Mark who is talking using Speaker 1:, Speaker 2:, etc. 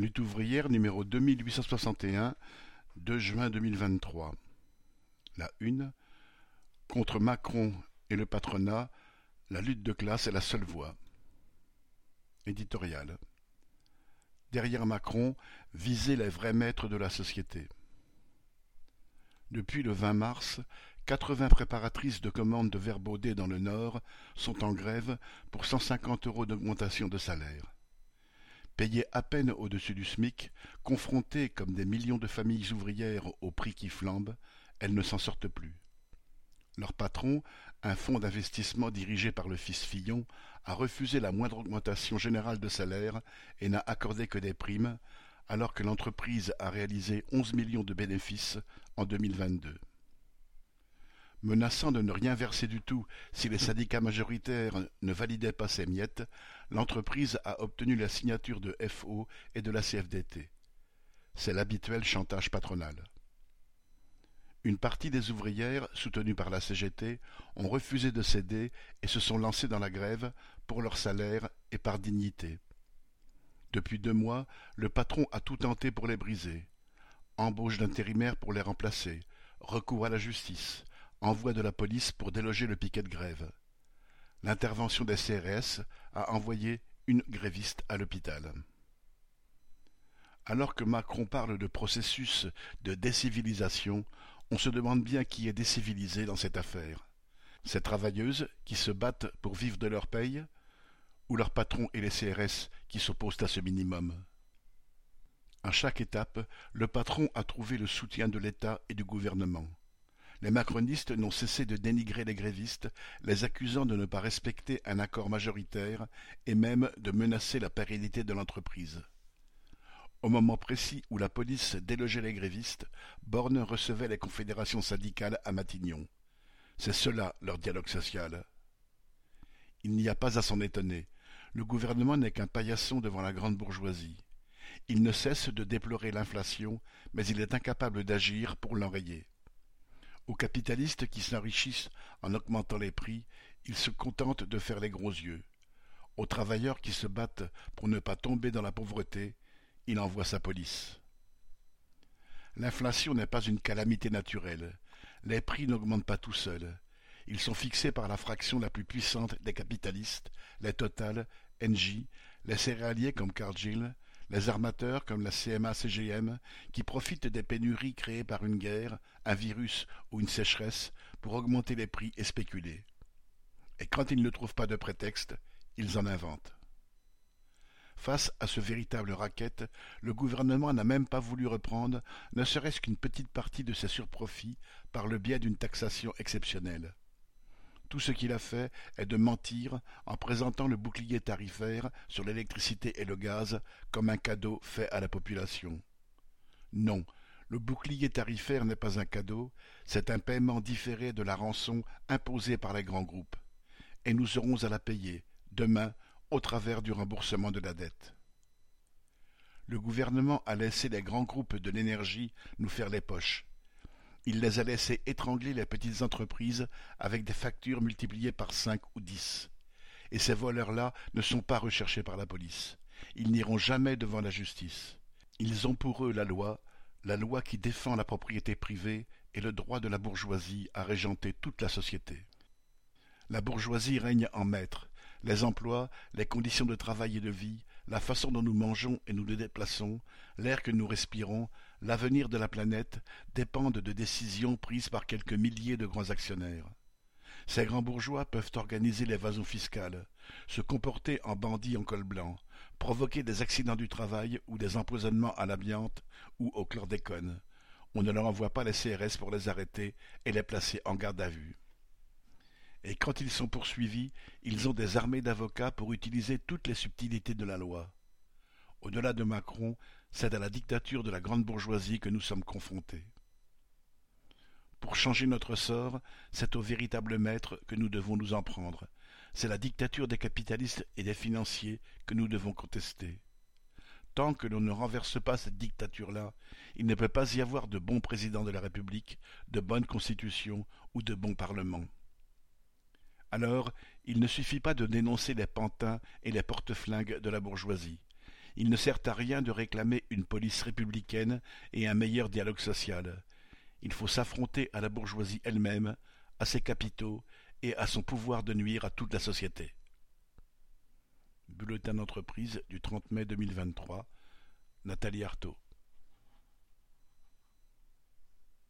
Speaker 1: Lutte ouvrière numéro deux mille huit cent soixante et un, deux juin deux mille vingt-trois. La une. Contre Macron et le patronat, la lutte de classe est la seule voie. Éditorial. Derrière Macron, viser les vrais maîtres de la société. Depuis le 20 mars, 80 préparatrices de commandes de verbaudet dans le Nord sont en grève pour 150 euros d'augmentation de salaire. Payées à peine au-dessus du SMIC, confrontées comme des millions de familles ouvrières au prix qui flambe, elles ne s'en sortent plus. Leur patron, un fonds d'investissement dirigé par le fils Fillon, a refusé la moindre augmentation générale de salaire et n'a accordé que des primes, alors que l'entreprise a réalisé onze millions de bénéfices en 2022. Menaçant de ne rien verser du tout si les syndicats majoritaires ne validaient pas ces miettes, l'entreprise a obtenu la signature de FO et de la CFDT. C'est l'habituel chantage patronal. Une partie des ouvrières, soutenues par la CGT, ont refusé de céder et se sont lancées dans la grève pour leur salaire et par dignité. Depuis deux mois, le patron a tout tenté pour les briser. Embauche d'intérimaires pour les remplacer, recours à la justice, envoi de la police pour déloger le piquet de grève. L'intervention des CRS a envoyé une gréviste à l'hôpital. Alors que Macron parle de processus de décivilisation, on se demande bien qui est décivilisé dans cette affaire. Ces travailleuses qui se battent pour vivre de leur paye, ou leurs patrons et les CRS qui s'opposent à ce minimum. À chaque étape, le patron a trouvé le soutien de l'État et du gouvernement les macronistes n'ont cessé de dénigrer les grévistes, les accusant de ne pas respecter un accord majoritaire et même de menacer la pérennité de l'entreprise. Au moment précis où la police délogeait les grévistes, Borne recevait les confédérations syndicales à Matignon. C'est cela leur dialogue social. Il n'y a pas à s'en étonner. Le gouvernement n'est qu'un paillasson devant la grande bourgeoisie. Il ne cesse de déplorer l'inflation, mais il est incapable d'agir pour l'enrayer. Aux capitalistes qui s'enrichissent en augmentant les prix, il se contente de faire les gros yeux. Aux travailleurs qui se battent pour ne pas tomber dans la pauvreté, il envoie sa police. L'inflation n'est pas une calamité naturelle. Les prix n'augmentent pas tout seuls. Ils sont fixés par la fraction la plus puissante des capitalistes, les Total, Engie, les céréaliers comme Cargill, les armateurs comme la CMA-CGM, qui profitent des pénuries créées par une guerre, un virus ou une sécheresse pour augmenter les prix et spéculer. Et quand ils ne trouvent pas de prétexte, ils en inventent. Face à ce véritable racket, le gouvernement n'a même pas voulu reprendre ne serait-ce qu'une petite partie de ses surprofits par le biais d'une taxation exceptionnelle. Tout ce qu'il a fait est de mentir en présentant le bouclier tarifaire sur l'électricité et le gaz comme un cadeau fait à la population. Non, le bouclier tarifaire n'est pas un cadeau, c'est un paiement différé de la rançon imposée par les grands groupes. Et nous aurons à la payer, demain, au travers du remboursement de la dette. Le gouvernement a laissé les grands groupes de l'énergie nous faire les poches. Il les a laissés étrangler les petites entreprises avec des factures multipliées par cinq ou dix. Et ces voleurs-là ne sont pas recherchés par la police. Ils n'iront jamais devant la justice. Ils ont pour eux la loi, la loi qui défend la propriété privée et le droit de la bourgeoisie à régenter toute la société. La bourgeoisie règne en maître. Les emplois, les conditions de travail et de vie, la façon dont nous mangeons et nous nous déplaçons, l'air que nous respirons, l'avenir de la planète dépendent de décisions prises par quelques milliers de grands actionnaires. Ces grands bourgeois peuvent organiser l'évasion fiscale, se comporter en bandits en col blanc, provoquer des accidents du travail ou des empoisonnements à l'amiante ou au chlordécone. On ne leur envoie pas les CRS pour les arrêter et les placer en garde à vue. Et quand ils sont poursuivis, ils ont des armées d'avocats pour utiliser toutes les subtilités de la loi. Au-delà de Macron, c'est à la dictature de la grande bourgeoisie que nous sommes confrontés. Pour changer notre sort, c'est au véritable maître que nous devons nous en prendre. C'est la dictature des capitalistes et des financiers que nous devons contester. Tant que l'on ne renverse pas cette dictature-là, il ne peut pas y avoir de bons présidents de la République, de bonnes constitutions ou de bons parlements. Alors, il ne suffit pas de dénoncer les pantins et les porte-flingues de la bourgeoisie. Il ne sert à rien de réclamer une police républicaine et un meilleur dialogue social. Il faut s'affronter à la bourgeoisie elle-même, à ses capitaux et à son pouvoir de nuire à toute la société. Bulletin d'entreprise du 30 mai 2023, Nathalie Arthaud.